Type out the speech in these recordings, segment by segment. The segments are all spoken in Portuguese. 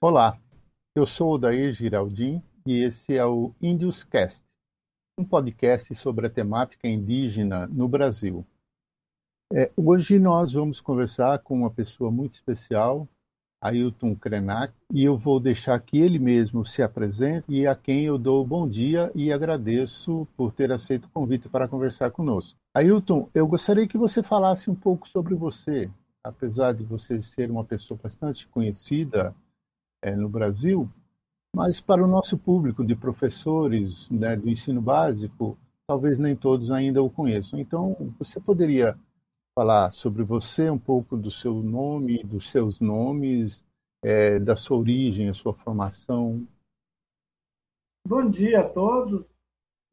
Olá, eu sou o Dair Giraldin e esse é o Índios Cast, um podcast sobre a temática indígena no Brasil. É, hoje nós vamos conversar com uma pessoa muito especial, Ailton Krenak, e eu vou deixar que ele mesmo se apresente e a quem eu dou bom dia e agradeço por ter aceito o convite para conversar conosco. Ailton, eu gostaria que você falasse um pouco sobre você, apesar de você ser uma pessoa bastante conhecida é, no Brasil, mas para o nosso público de professores né, do ensino básico, talvez nem todos ainda o conheçam. Então, você poderia falar sobre você, um pouco do seu nome, dos seus nomes, é, da sua origem, a sua formação. Bom dia a todos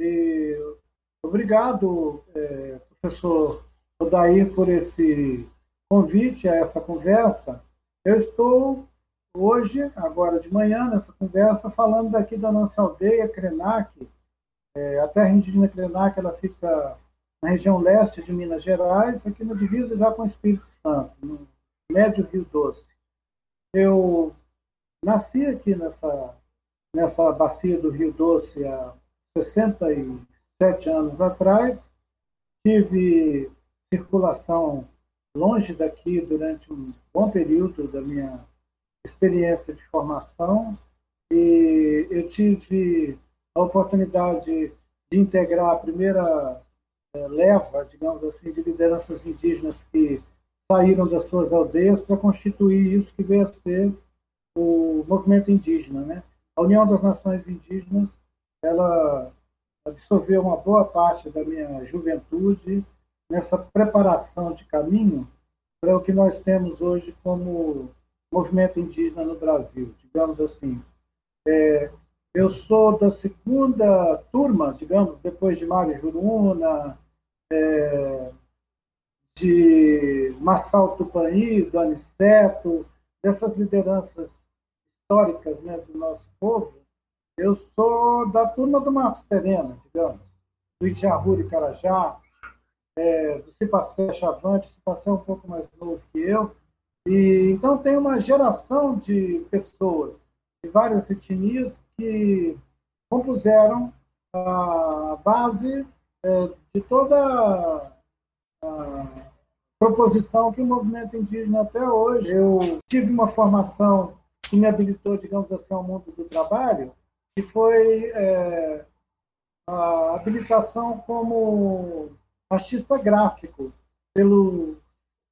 e obrigado, é, professor Odair, por esse convite a essa conversa. Eu estou hoje, agora de manhã, nessa conversa, falando daqui da nossa aldeia, Krenak. É, a terra indígena Krenak ela fica na região leste de Minas Gerais, aqui no divisa já com o Espírito Santo, no médio Rio Doce. Eu nasci aqui nessa, nessa bacia do Rio Doce há 67 anos atrás, tive circulação longe daqui durante um bom período da minha experiência de formação e eu tive a oportunidade de integrar a primeira é, leva, digamos assim, de lideranças indígenas que saíram das suas aldeias para constituir isso que veio a ser o movimento indígena, né? A União das Nações Indígenas, ela absorveu uma boa parte da minha juventude nessa preparação de caminho para o que nós temos hoje como movimento indígena no Brasil, digamos assim. É, eu sou da segunda turma, digamos, depois de Mário Juruna, é, de Marçal Tupani, do Aniceto, dessas lideranças históricas né, do nosso povo. Eu sou da turma do Marcos Terena, digamos, do Ijahuri Carajá, é, do Cipacé Chavante, o Cipacé é um pouco mais novo que eu, e, então tem uma geração de pessoas de várias etnias que compuseram a base é, de toda a proposição que o movimento indígena até hoje. Eu tive uma formação que me habilitou, digamos assim, ao mundo do trabalho, que foi é, a habilitação como artista gráfico pelo,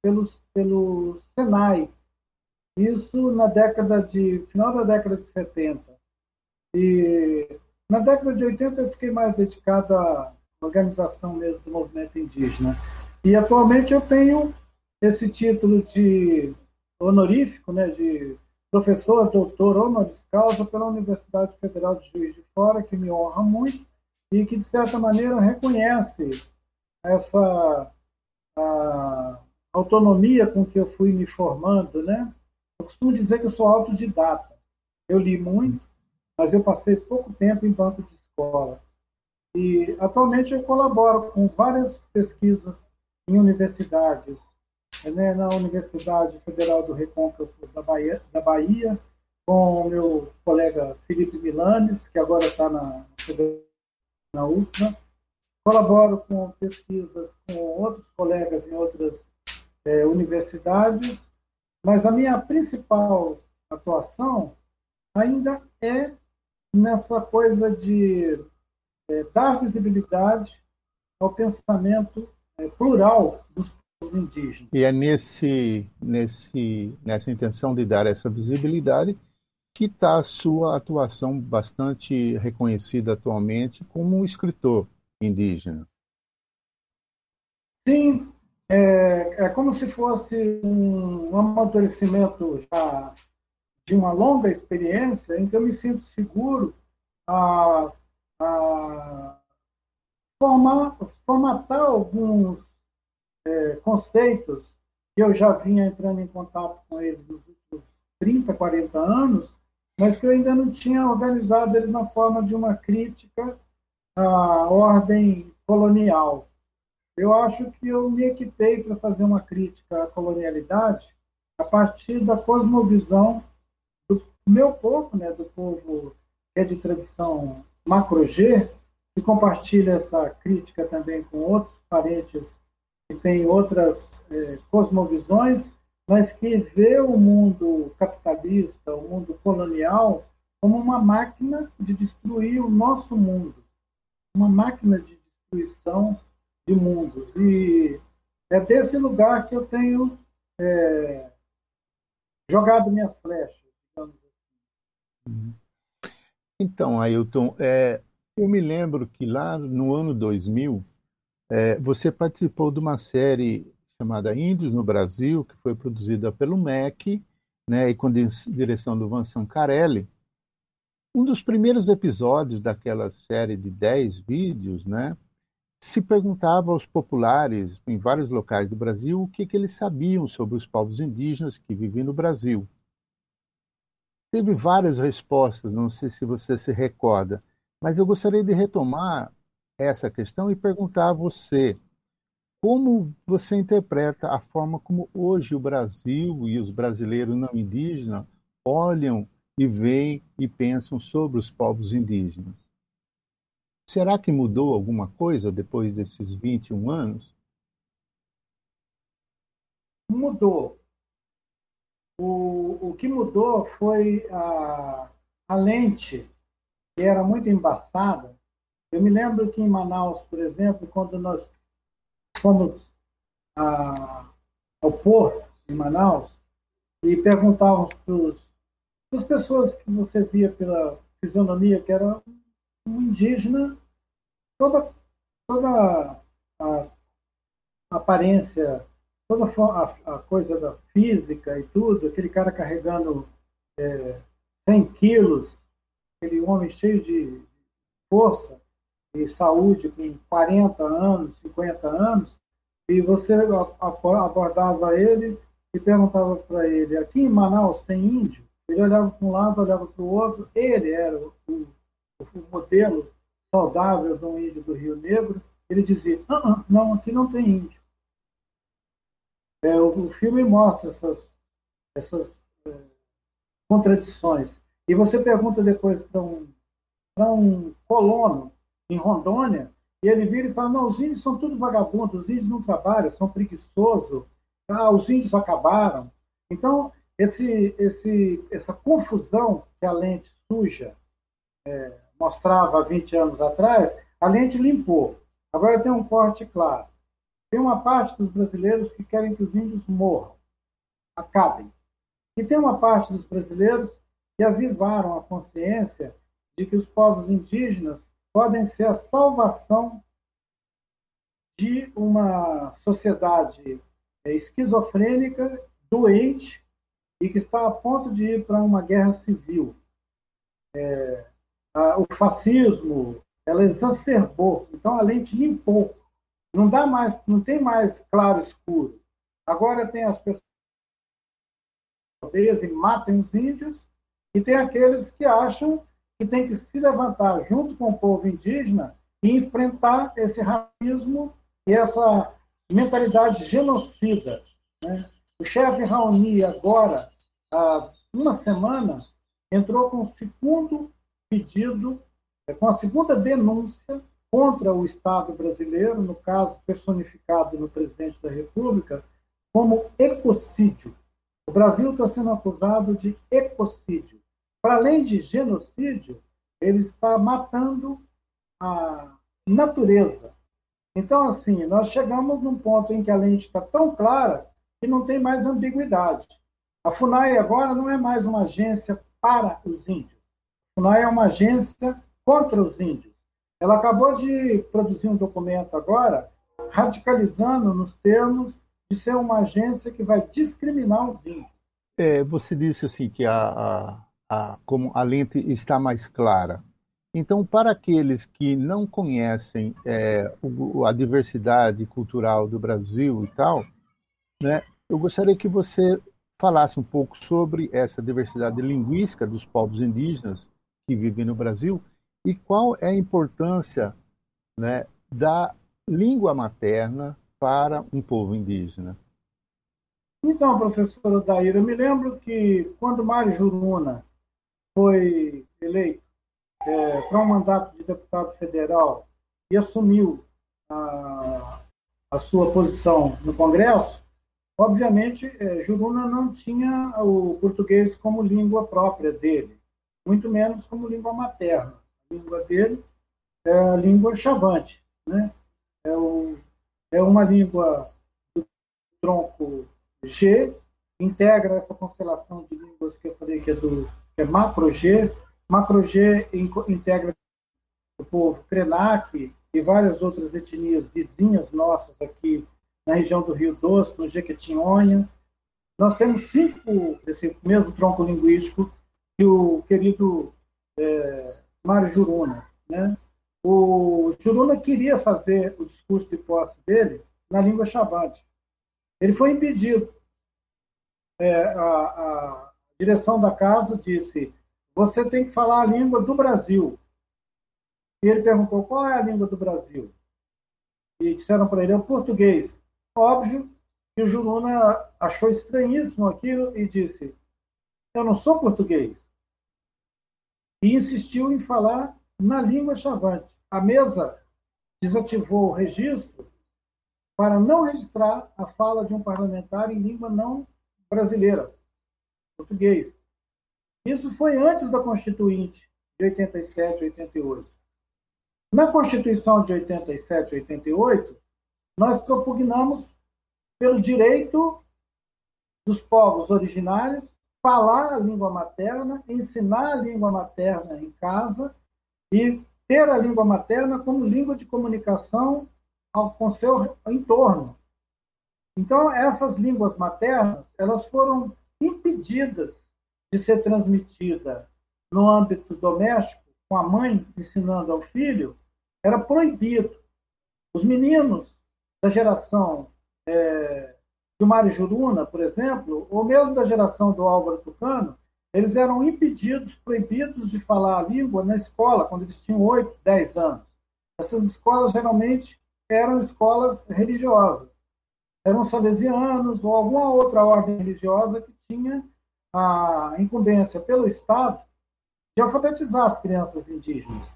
pelo, pelo Senai, isso na década de final da década de 70. E na década de 80 eu fiquei mais dedicado à organização mesmo do movimento indígena. E atualmente eu tenho esse título de honorífico, né, de professor, doutor honoris causa pela Universidade Federal de Juiz de Fora, que me honra muito e que, de certa maneira, reconhece essa autonomia com que eu fui me formando, né? Eu costumo dizer que eu sou autodidata. Eu li muito, mas eu passei pouco tempo em banco de escola. E atualmente eu colaboro com várias pesquisas em universidades, né, na Universidade Federal do Recôncavo da Bahia, da Bahia com o meu colega Felipe Milanes, que agora está na, na UFMA. Colaboro com pesquisas com outros colegas em outras é, universidades mas a minha principal atuação ainda é nessa coisa de é, dar visibilidade ao pensamento é, plural dos indígenas. E é nesse, nesse, nessa intenção de dar essa visibilidade que está a sua atuação bastante reconhecida atualmente como escritor indígena. Sim, é, é como se fosse um, um amadurecimento já de uma longa experiência em que eu me sinto seguro a, a formar, formatar alguns é, conceitos que eu já vinha entrando em contato com eles nos últimos 30, 40 anos, mas que eu ainda não tinha organizado eles na forma de uma crítica à ordem colonial. eu acho que eu me equipei para fazer uma crítica à colonialidade a partir da cosmovisão do meu povo, né, do povo que é de tradição macro-G, que compartilha essa crítica também com outros parentes que têm outras é, cosmovisões, mas que vê o mundo capitalista, o mundo colonial, como uma máquina de destruir o nosso mundo, uma máquina de destruição de mundos. E é desse lugar que eu tenho é, jogado minhas flechas, assim. Então, Ailton, é, eu me lembro que lá no ano 2000, é, você participou de uma série chamada Índios no Brasil, que foi produzida pelo MEC, né, e com direção do Vincent Carelli. Um dos primeiros episódios daquela série de 10 vídeos, né, se perguntava aos populares em vários locais do Brasil o que, que eles sabiam sobre os povos indígenas que viviam no Brasil. Teve várias respostas, não sei se você se recorda, mas eu gostaria de retomar essa questão e perguntar a você como você interpreta a forma como hoje o Brasil e os brasileiros não indígenas olham e veem e pensam sobre os povos indígenas? Será que mudou alguma coisa depois desses 21 anos? Mudou. O, o que mudou foi a, a lente, que era muito embaçada. Eu me lembro que em Manaus, por exemplo, quando nós fomos a, ao porto em Manaus e perguntávamos para as pessoas que você via pela fisionomia que era um indígena, toda, toda a, a aparência, toda a, a, coisa da física e tudo, aquele cara carregando é, 100 quilos, aquele homem cheio de força saúde com 40 anos, 50 anos, e você abordava ele e perguntava para ele, aqui em Manaus tem índio? Ele olhava para um lado, olhava para o outro, ele era o, o modelo saudável um índio do Rio Negro, ele dizia: ah, ah, não, aqui não tem índio. É, o, o, filme mostra essas, essas é, contradições. E você pergunta depois para um, um colono em Rondônia, e ele vira e fala: não, os índios são tudo vagabundos, os índios não trabalham, são preguiçosos, ah, os índios acabaram. Então, esse, esse, essa confusão que a lente suja é, mostrava há 20 anos atrás, a lente limpou. Agora tem um corte claro. Tem uma parte dos brasileiros que querem que os índios morram, acabem. E tem uma parte dos brasileiros que avivaram a consciência de que os povos indígenas podem ser a salvação de uma sociedade esquizofrênica, doente e que está a ponto de ir para uma guerra civil. É, o fascismo, ela exacerbou. Então a lente limpou. Não dá mais, não tem mais claro escuro. Agora tem as pessoas que matam os índios e tem aqueles que acham que tem que se levantar junto com o povo indígena e enfrentar esse racismo e essa mentalidade genocida. Né? O chefe Raoni agora, há uma semana, entrou com o segundo pedido, é, com a segunda denúncia contra o Estado brasileiro, no caso personificado no presidente da República, como ecocídio. O Brasil está sendo acusado de ecocídio. Para além de genocídio, ele está matando a natureza. Então, assim, nós chegamos num ponto em que a lente está tão clara que não tem mais ambiguidade. A FUNAI agora não é mais uma agência para os índios. FUNAI é uma agência contra os índios. Ela acabou de produzir um documento agora, radicalizando nos termos de ser uma agência que vai discriminar os índios. É, você disse assim que a, a, a, como a lente está mais clara. Então, para aqueles que não conhecem é, o, a diversidade cultural do Brasil e tal, né, eu gostaria que você falasse um pouco sobre essa diversidade linguística dos povos indígenas que vivem no Brasil e qual é a importância né, da língua materna para um povo indígena? Então, professor Daíra, eu me lembro que quando Mário Juruna foi eleito é, para um mandato de deputado federal e assumiu a, a sua posição no Congresso, obviamente, é, Juruna não tinha o português como língua própria dele, muito menos como língua materna. A língua dele é a língua chavante, né? é, o, é uma língua do tronco G, integra essa constelação de línguas que eu falei que é do é macro G. Macro G integra o povo Krenak e várias outras etnias vizinhas nossas aqui na região do Rio Doce, no Jequitinhonha. Nós temos cinco desse mesmo tronco linguístico que o querido é, Mário Juruna. Né? O Juruna queria fazer o discurso de posse dele na língua chavante. Ele foi impedido. É, a, a direção da casa disse: você tem que falar a língua do Brasil. E ele perguntou: qual é a língua do Brasil? E disseram para ele: é o português. Óbvio que o Juruna achou estranhíssimo aquilo e disse: eu não sou português. E insistiu em falar na língua chavante. A mesa desativou o registro para não registrar a fala de um parlamentar em língua não brasileira, português. Isso foi antes da Constituinte de 87, 88. Na Constituição de 87, 88, nós propugnamos pelo direito dos povos originários falar a língua materna, ensinar a língua materna em casa e ter a língua materna como língua de comunicação com seu entorno. Então, essas línguas maternas, elas foram impedidas de ser transmitida no âmbito doméstico, com a mãe ensinando ao filho, era proibido. Os meninos da geração é, do Mário Juruna, por exemplo, ou mesmo da geração do Álvaro Tucano, eles eram impedidos, proibidos de falar a língua na escola, quando eles tinham 8, 10 anos. Essas escolas geralmente eram escolas religiosas. Eram salesianos ou alguma outra ordem religiosa que tinha a incumbência pelo Estado de alfabetizar as crianças indígenas.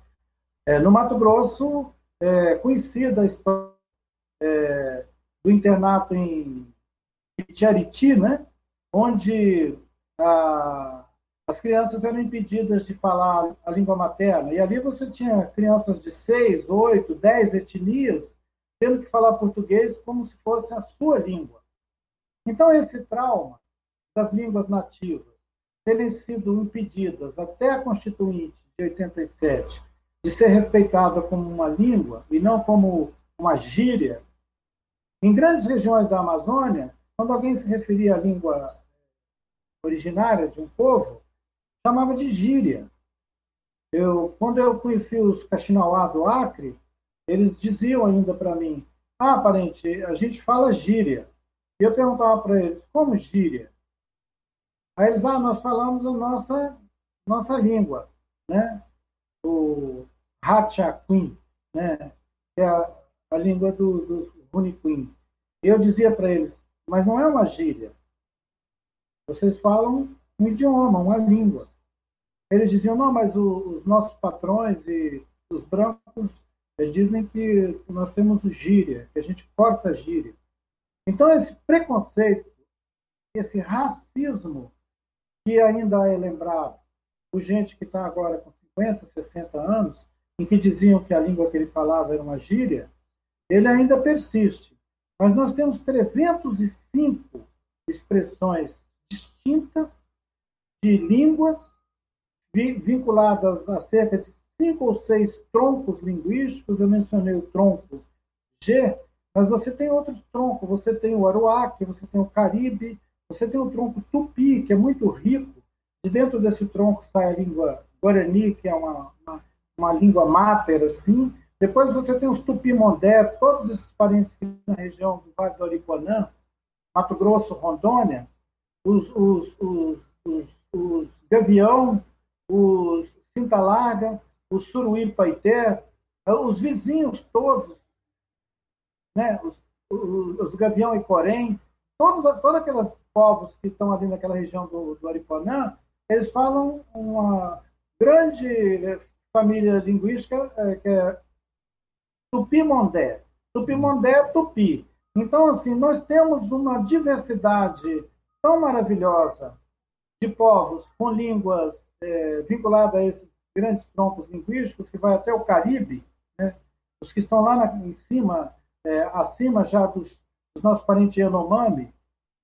É, no Mato Grosso, é, conhecida a história é, do internato em Itiariti, né, onde a, as crianças eram impedidas de falar a língua materna. E ali você tinha crianças de seis, oito, dez etnias tendo que falar português como se fosse a sua língua. Então, esse trauma das línguas nativas terem sido impedidas até a Constituinte de 87 de ser respeitada como uma língua e não como uma gíria, em grandes regiões da Amazônia, quando alguém se referia à língua originária de um povo, chamava de gíria. Eu, quando eu conheci os Caxinauá do Acre, eles diziam ainda para mim: Ah, parente, a gente fala gíria. E eu perguntava para eles: Como gíria? Aí eles: Ah, nós falamos a nossa, nossa língua, né? O Hatchaquim, né? Que é a, a língua do, do Runiquim. Eu dizia para eles: Mas não é uma gíria. Vocês falam um idioma, uma língua. Eles diziam: Não, mas o, os nossos patrões e os brancos eles dizem que nós temos gíria, que a gente corta gíria. Então, esse preconceito, esse racismo que ainda é lembrado por gente que está agora com 50, 60 anos, em que diziam que a língua que ele falava era uma gíria, ele ainda persiste. Mas nós temos 305 expressões distintas de línguas vinculadas a cerca de cinco ou seis troncos linguísticos, eu mencionei o tronco G, mas você tem outros troncos, você tem o Aruaque, você tem o Caribe, você tem o tronco Tupi, que é muito rico, de dentro desse tronco sai a língua Guarani, que é uma, uma, uma língua máter, assim, depois você tem os Tupi-Mondé, todos esses parentes na região do Vale do Aripuanã, Mato Grosso, Rondônia, os, os, os, os, os Gavião, os Cinta Larga, o Suruí Paité, os vizinhos todos, né, os, os Gavião e Corém, todos, todos aqueles povos que estão ali naquela região do, do Ariponã, eles falam uma grande família linguística é, que é Tupi-Mondé. Tupi-Mondé é Tupi. Então, assim, nós temos uma diversidade tão maravilhosa de povos com línguas é, vinculadas a esses grandes troncos linguísticos, que vai até o Caribe, né? os que estão lá na, em cima, é, acima já dos, dos, nossos parentes Yanomami,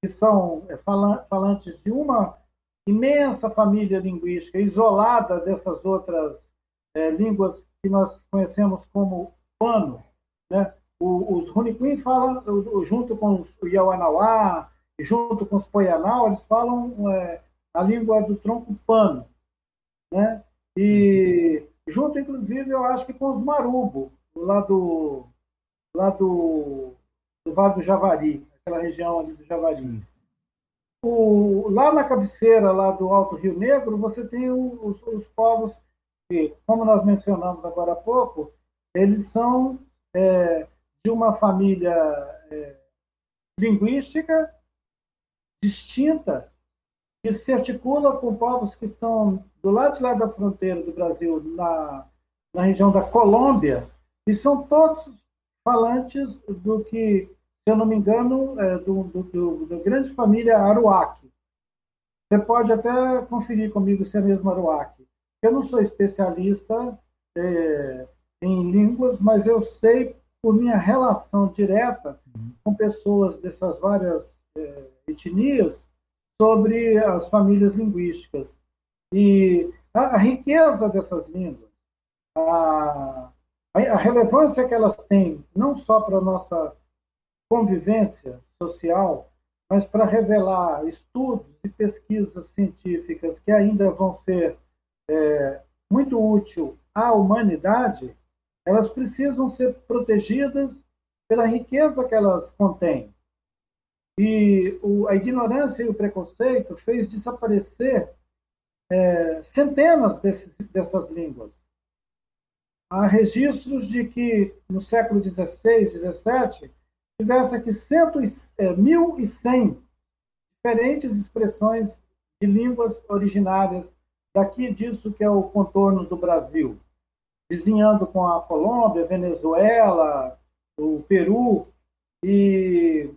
que são é, falantes de uma imensa família linguística, isolada dessas outras é, línguas que nós conhecemos como pano. Né? O, os Runiquim falam, junto com os Yawanawá, junto com os Poianau, eles falam é, a língua do tronco pano. Né? E junto, inclusive, eu acho que com os Marubo, lá do, lá do, do Vale do Javari, aquela região ali do Javari. O, lá na cabeceira lá do Alto Rio Negro, você tem os, os povos que, como nós mencionamos agora há pouco, eles são é, de uma família é, linguística distinta que se articula com povos que estão do lado de lá da fronteira do Brasil, na, na região da Colômbia, e são todos falantes do que, eu não me engano, é, do, do, do, da grande família Aruac. Você pode até conferir comigo se é mesmo Aruac. Eu não sou especialista é, em línguas, mas eu sei por minha relação direta com pessoas dessas várias é, etnias sobre as famílias linguísticas. E a, a riqueza dessas línguas, a, a, relevância que elas têm, não só para nossa convivência social, mas para revelar estudos e pesquisas científicas que ainda vão ser é, muito útil à humanidade, elas precisam ser protegidas pela riqueza que elas contêm. E o, a ignorância e o preconceito fez desaparecer é, centenas desses, dessas línguas. Há registros de que no século XVI, XVII, tivesse aqui cento, é, 1.100 diferentes expressões de línguas originárias daqui disso que é o contorno do Brasil, vizinhando com a Colômbia, Venezuela, o Peru e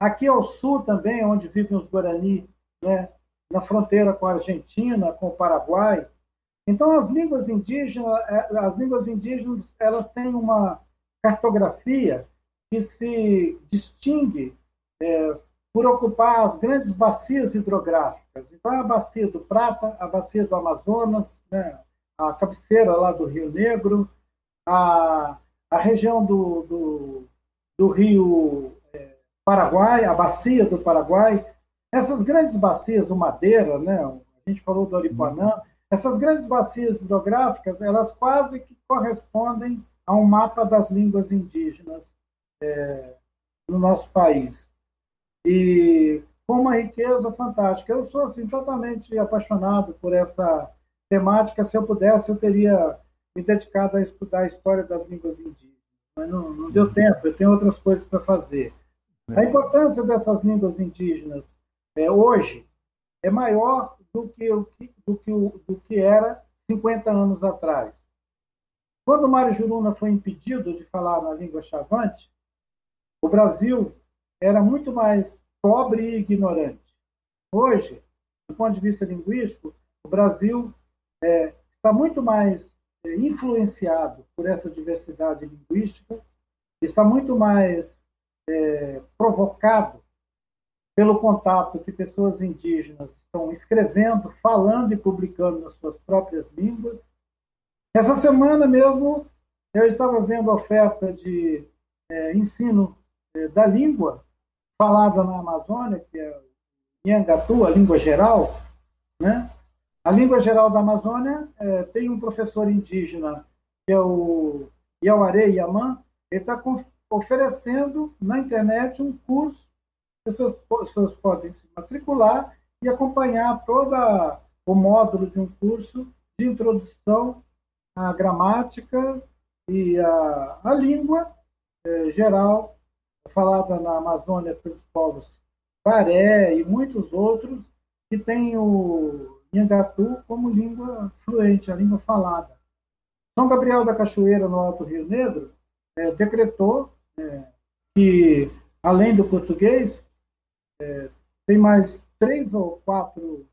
aqui ao sul também, onde vivem os Guarani, né, na fronteira com a Argentina, com o Paraguai. Então as línguas indígenas, é, as línguas indígenas, elas têm uma cartografia que se distingue é, por ocupar as grandes bacias hidrográficas. Então, a bacia do Prata, a bacia do Amazonas, né, a cabeceira lá do Rio Negro, a, a região do, do, do Rio é, Paraguai, a bacia do Paraguai. Essas grandes bacias, o Madeira, né, a gente falou do Aripuanã, essas grandes bacias hidrográficas, elas quase que correspondem a um mapa das línguas indígenas é, no nosso país e com uma riqueza fantástica. Eu sou assim totalmente apaixonado por essa temática. Se eu pudesse, eu teria me dedicado a estudar a história das línguas indígenas, mas não, não deu uhum. tempo. Eu tenho outras coisas para fazer. A é. importância dessas línguas indígenas é, hoje é maior do que, o, do, que o, do que era 50 anos atrás. Quando Mário Juruna foi impedido de falar na língua chavante, o Brasil era muito mais pobre e ignorante. Hoje, do ponto de vista linguístico, o Brasil é, está muito mais é, influenciado por essa diversidade linguística, está muito mais é, provocado pelo contato que pessoas indígenas estão escrevendo, falando e publicando nas suas próprias línguas. Essa semana mesmo eu estava vendo a oferta de é, ensino da língua falada na Amazônia, que é Nhangatu, a língua geral, né? A língua geral da Amazônia é, tem um professor indígena, que é o Yauare Yaman, ele está oferecendo na internet um curso, as pessoas, pessoas podem se matricular e acompanhar todo o módulo de um curso de introdução à gramática e à, à língua é, geral falada na Amazônia pelos povos Paré e muitos outros que têm o Nhangatu como língua fluente, a língua falada. São Gabriel da Cachoeira, no Alto Rio Negro, é, decretou é, que, além do português, é, tem mais três ou quatro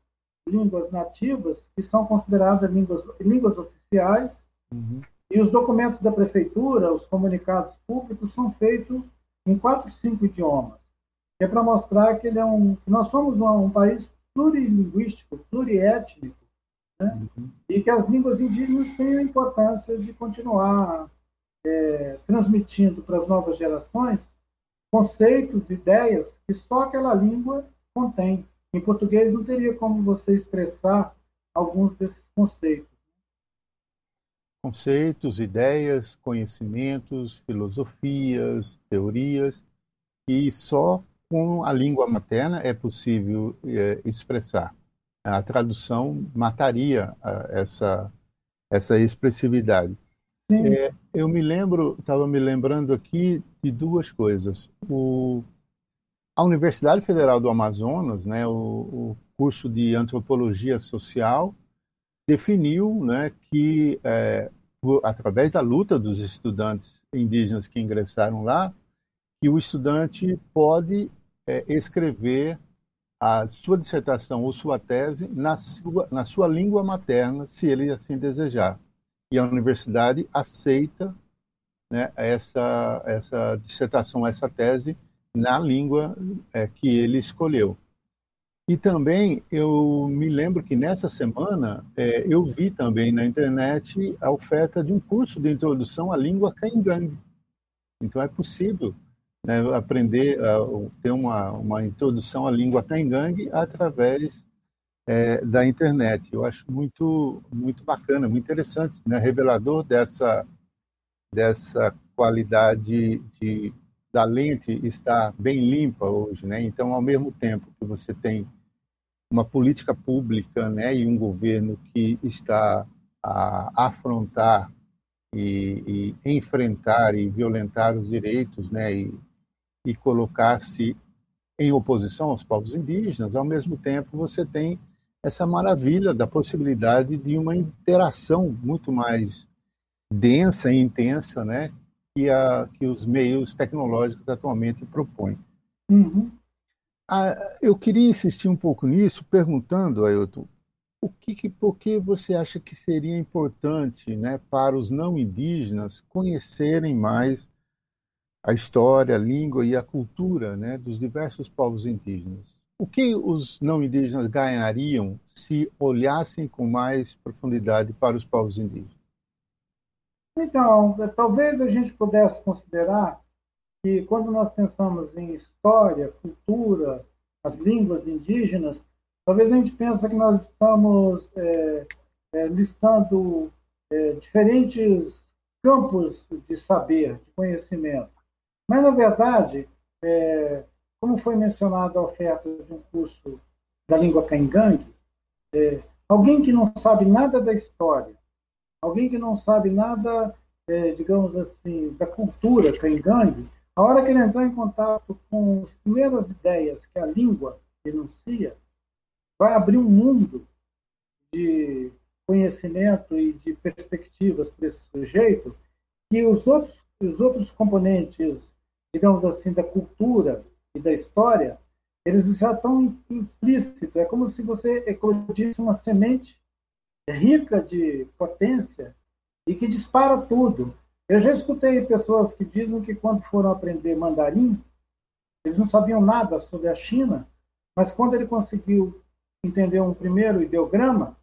línguas nativas que são consideradas línguas, línguas oficiais, uhum. e os documentos da prefeitura, os comunicados públicos, são feitos em quatro, cinco idiomas. É para mostrar que, ele é um, nós somos um, um país plurilinguístico, pluriétnico, né? uhum. e que as línguas indígenas têm a importância de continuar é, transmitindo para as novas gerações conceitos, ideias que só aquela língua contém. Em português não teria como você expressar alguns desses conceitos. Conceitos, ideias, conhecimentos, filosofias, teorias, e só com a língua materna é possível é, expressar. A tradução mataria essa, essa expressividade. É, eu me lembro, estava me lembrando aqui de duas coisas. O, a Universidade Federal do Amazonas, né, o, o curso de Antropologia Social, definiu né, que, é, através da luta dos estudantes indígenas que ingressaram lá, que o estudante pode é, escrever a sua dissertação ou sua tese na sua, na sua língua materna, se ele assim desejar e a universidade aceita né, essa, essa dissertação, essa tese na língua é, que ele escolheu. E também eu me lembro que nessa semana é, eu vi também na internet a oferta de um curso de introdução à língua caingangue. Então é possível né, aprender, a, ter uma, uma introdução à língua caingangue através é, da internet. Eu acho muito, muito bacana, muito interessante, né? revelador dessa, dessa qualidade de, da lente estar bem limpa hoje. Né? Então, ao mesmo tempo que você tem uma política pública né, e um governo que está a afrontar e, e enfrentar e violentar os direitos né, e, e colocar-se em oposição aos povos indígenas, ao mesmo tempo você tem essa maravilha da possibilidade de uma interação muito mais densa e intensa, né, que, a, que os meios tecnológicos atualmente propõem. Uhum. Ah, eu queria insistir um pouco nisso, perguntando, Ailton, o que, que, por que você acha que seria importante né, para os não indígenas conhecerem mais a história, a língua e a cultura né, dos diversos povos indígenas? O que os não indígenas ganhariam se olhassem com mais profundidade para os povos indígenas? Então, talvez a gente pudesse considerar que quando nós pensamos em história, cultura, as línguas indígenas, talvez a gente pense que nós estamos é, é, listando é, diferentes campos de saber, de conhecimento. Mas, na verdade, é, como foi mencionado a oferta de um curso da língua caingangue, é, alguém que não sabe nada da história, alguém que não sabe nada, é, digamos assim, da cultura caingangue, a hora que ele entrar em contato com as primeiras ideias que a língua denuncia, vai abrir um mundo de conhecimento e de perspectivas para esse sujeito que os outros, os outros componentes, digamos assim, da cultura e da história, eles já estão implícitos. É como se você eclodisse uma semente rica de potência e que dispara tudo. Eu já escutei pessoas que dizem que quando foram aprender mandarim, eles não sabiam nada sobre a China, mas quando ele conseguiu entender um primeiro ideograma,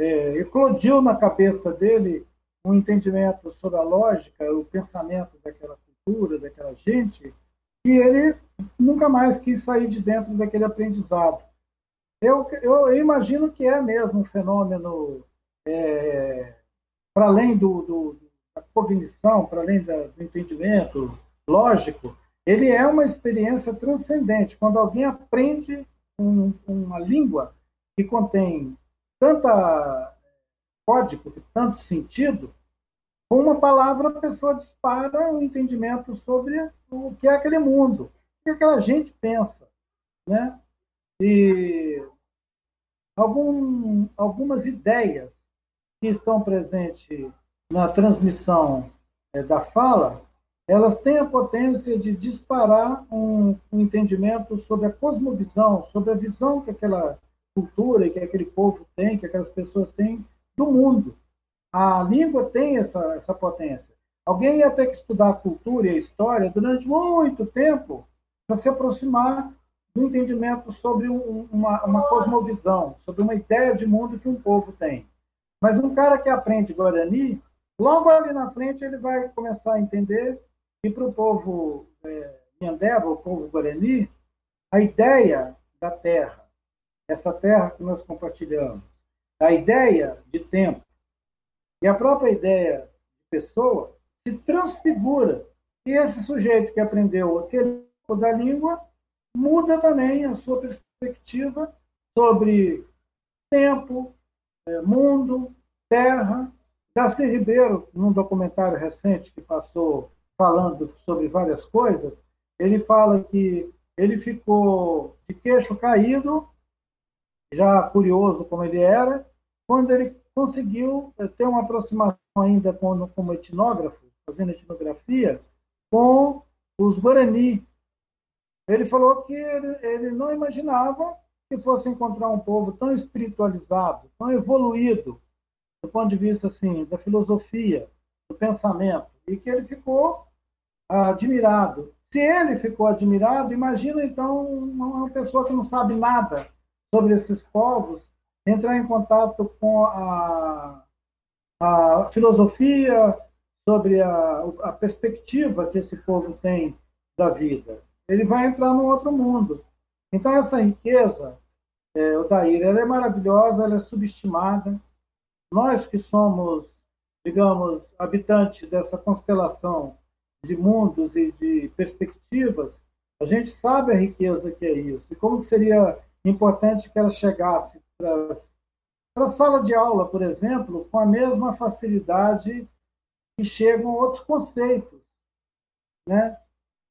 é, eclodiu na cabeça dele um entendimento sobre a lógica, o pensamento daquela cultura, daquela gente, e ele nunca mais quis sair de dentro daquele aprendizado. Eu, eu, imagino que é mesmo um fenômeno é, para além do, do, da cognição, para além da, do entendimento lógico, ele é uma experiência transcendente. Quando alguém aprende um, uma língua que contém tanta código, tanto sentido, com uma palavra a pessoa dispara um entendimento sobre o que é aquele mundo, o que aquela gente pensa. Né? E algum, algumas ideias que estão presentes na transmissão é, da fala, elas têm a potência de disparar um, um, entendimento sobre a cosmovisão, sobre a visão que aquela cultura e que aquele povo tem, que aquelas pessoas têm do mundo. A língua tem essa, essa potência. Alguém ia ter que estudar a cultura e a história durante muito tempo para se aproximar do entendimento sobre um, uma, uma cosmovisão, sobre uma ideia de mundo que um povo tem. Mas um cara que aprende Guarani, logo ali na frente ele vai começar a entender que para o povo é, o povo Guarani, a ideia da terra, essa terra que nós compartilhamos, a ideia de tempo e a própria ideia de pessoa se transfigura. E esse sujeito que aprendeu aquele da língua muda também a sua perspectiva sobre tempo, é, mundo, terra. Darcy Ribeiro, num documentário recente que passou falando sobre várias coisas, ele fala que ele ficou de queixo caído, já curioso como ele era, quando ele conseguiu é, ter uma aproximação ainda como, como etnógrafo, fazendo etnografia, com os Guarani, ele falou que ele, ele não imaginava que fosse encontrar um povo tão espiritualizado, tão evoluído, do ponto de vista assim da filosofia, do pensamento, e que ele ficou admirado. Se ele ficou admirado, imagina então uma pessoa que não sabe nada sobre esses povos entrar em contato com a, a filosofia, sobre a, a perspectiva que esse povo tem da vida ele vai entrar num outro mundo. Então, essa riqueza, é, ela é maravilhosa, ela é subestimada. Nós que somos, digamos, habitantes dessa constelação de mundos e de perspectivas, a gente sabe a riqueza que é isso. E como seria importante que ela chegasse para a sala de aula, por exemplo, com a mesma facilidade que chegam outros conceitos. Né?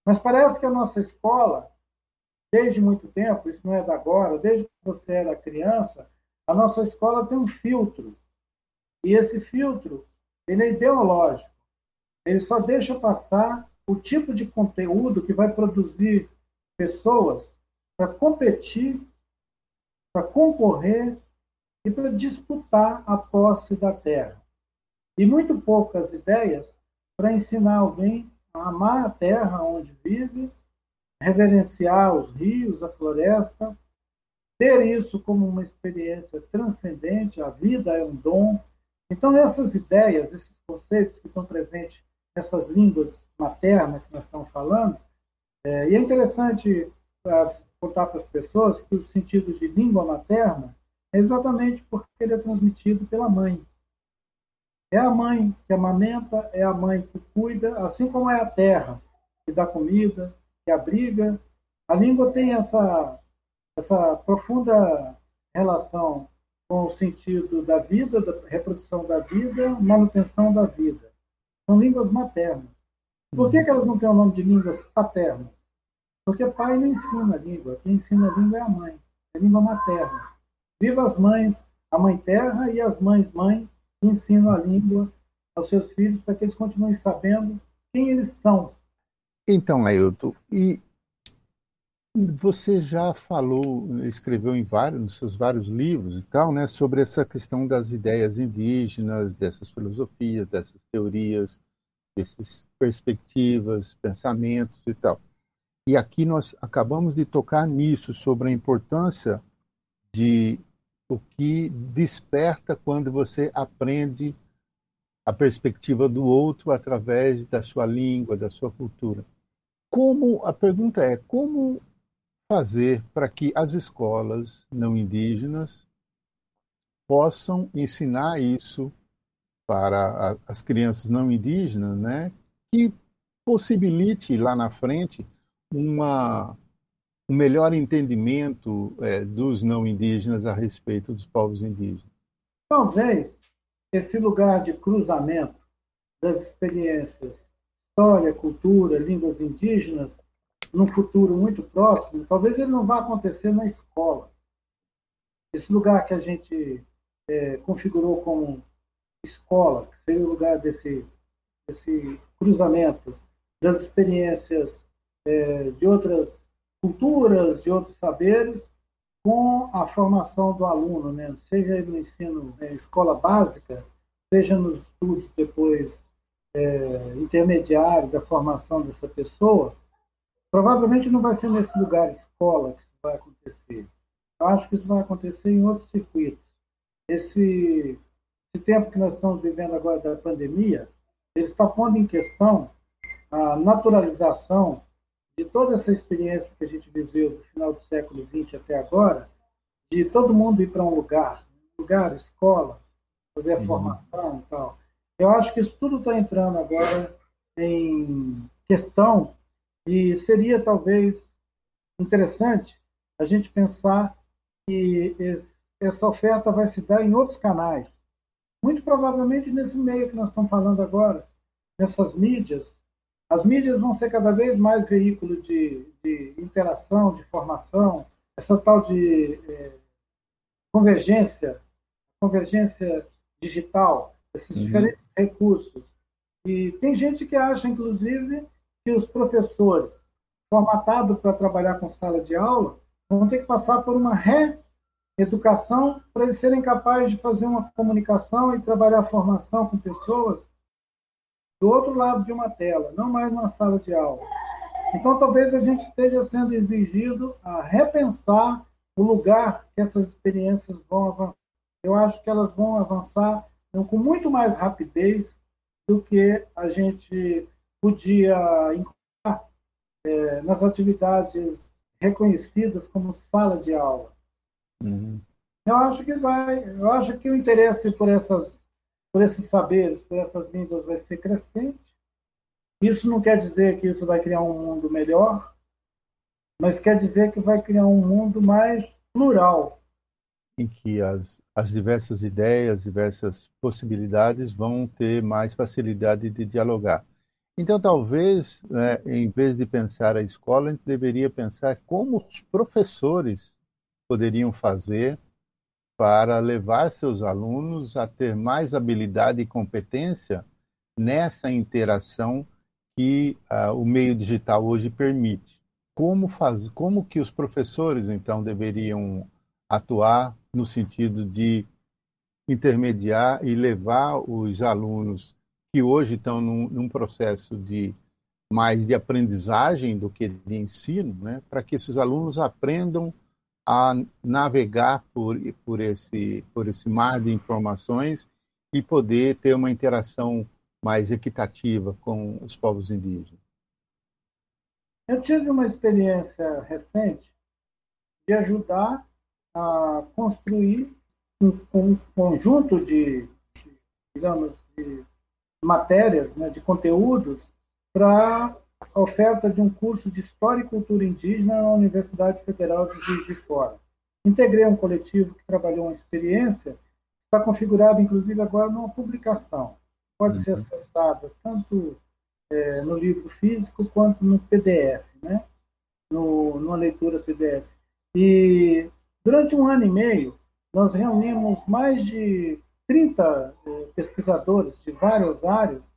Mas parece que a nossa escola, desde muito tempo, isso não é da agora, desde que você era criança, a nossa escola tem um filtro. E esse filtro, ele é ideológico. Ele só deixa passar o tipo de conteúdo que vai produzir pessoas para competir, para concorrer e para disputar a posse da terra. E muito poucas ideias para ensinar alguém amar a terra onde vive, reverenciar os rios, a floresta, ter isso como uma experiência transcendente, a vida é um dom. Então, essas ideias, esses conceitos que estão presentes nessas línguas maternas que nós estamos falando, é, e é interessante para contar para as pessoas que o sentido de língua materna é exatamente porque ele é transmitido pela mãe. É a mãe que amamenta, é a mãe que cuida, assim como é a terra, que dá comida, que abriga. A língua tem essa, essa profunda relação com o sentido da vida, da reprodução da vida, manutenção da vida. São línguas maternas. Por que, que elas não têm o nome de línguas paternas? Porque pai não ensina a língua. Quem ensina a língua é a mãe. É a língua materna. Viva as mães, a mãe terra e as mães mãe, ensino a língua aos seus filhos para que eles continuem sabendo quem eles são. Então, Ailton, e você já falou, escreveu em vários, nos seus vários livros e tal, né, sobre essa questão das ideias indígenas, dessas filosofias, dessas teorias, dessas perspectivas, pensamentos e tal. E aqui nós acabamos de tocar nisso, sobre a importância de o que desperta quando você aprende a perspectiva do outro através da sua língua, da sua cultura. Como a pergunta é como fazer para que as escolas não indígenas possam ensinar isso para as crianças não indígenas, né? Que possibilite lá na frente uma um melhor entendimento é, dos não indígenas a respeito dos povos indígenas? Talvez esse lugar de cruzamento das experiências história, cultura, línguas indígenas, num futuro muito próximo, talvez ele não vá acontecer na escola. Esse lugar que a gente é, configurou como escola, que seria o lugar desse, desse cruzamento das experiências é, de outras culturas, de outros saberes, com a formação do aluno, né? seja no ensino é, escola básica, seja nos estudos depois é, da formação dessa pessoa, provavelmente não vai ser nesse lugar escola que isso vai acontecer. Eu acho que isso vai acontecer em outros circuitos. Esse, esse tempo que nós estamos vivendo agora da pandemia, ele está pondo em questão a naturalização de toda essa experiência que a gente viveu do final do século XX até agora, de todo mundo ir para um lugar, lugar, escola, fazer a uhum. formação e tal. Eu acho que isso tudo está entrando agora em questão e seria talvez interessante a gente pensar que esse, essa oferta vai se dar em outros canais. Muito provavelmente nesse meio que nós estamos falando agora, nessas mídias, as mídias vão ser cada vez mais veículo de, de interação, de formação, essa tal de é, convergência, convergência digital, esses uhum. diferentes recursos. E tem gente que acha, inclusive, que os professores formatados para trabalhar com sala de aula vão ter que passar por uma reeducação para eles serem capazes de fazer uma comunicação e trabalhar a formação com pessoas do outro lado de uma tela, não mais na sala de aula. Então, talvez a gente esteja sendo exigido a repensar o lugar que essas experiências vão avançar. Eu acho que elas vão avançar com muito mais rapidez do que a gente podia encontrar é, nas atividades reconhecidas como sala de aula. Uhum. Eu acho que vai, eu acho que o interesse por essas por esses saberes, por essas línguas vai ser crescente. Isso não quer dizer que isso vai criar um mundo melhor, mas quer dizer que vai criar um mundo mais plural. Em que as, as diversas ideias, diversas possibilidades vão ter mais facilidade de dialogar. Então, talvez, né, em vez de pensar a escola, a gente deveria pensar como os professores poderiam fazer para levar seus alunos a ter mais habilidade e competência nessa interação que uh, o meio digital hoje permite. Como faz, como que os professores então deveriam atuar no sentido de intermediar e levar os alunos que hoje estão num, num processo de mais de aprendizagem do que de ensino, né, para que esses alunos aprendam a navegar por, por, esse, por esse mar de informações e poder ter uma interação mais equitativa com os povos indígenas. Eu tive uma experiência recente de ajudar a construir um, um conjunto de, digamos, de matérias, né, de conteúdos para oferta de um curso de História e Cultura Indígena na Universidade Federal de Juiz de Fora. Integrei um coletivo que trabalhou uma experiência, está configurado, inclusive, agora numa publicação. Pode uhum. ser acessada tanto é, no livro físico quanto no PDF, né? no, numa leitura PDF. E durante um ano e meio, nós reunimos mais de 30 é, pesquisadores de várias áreas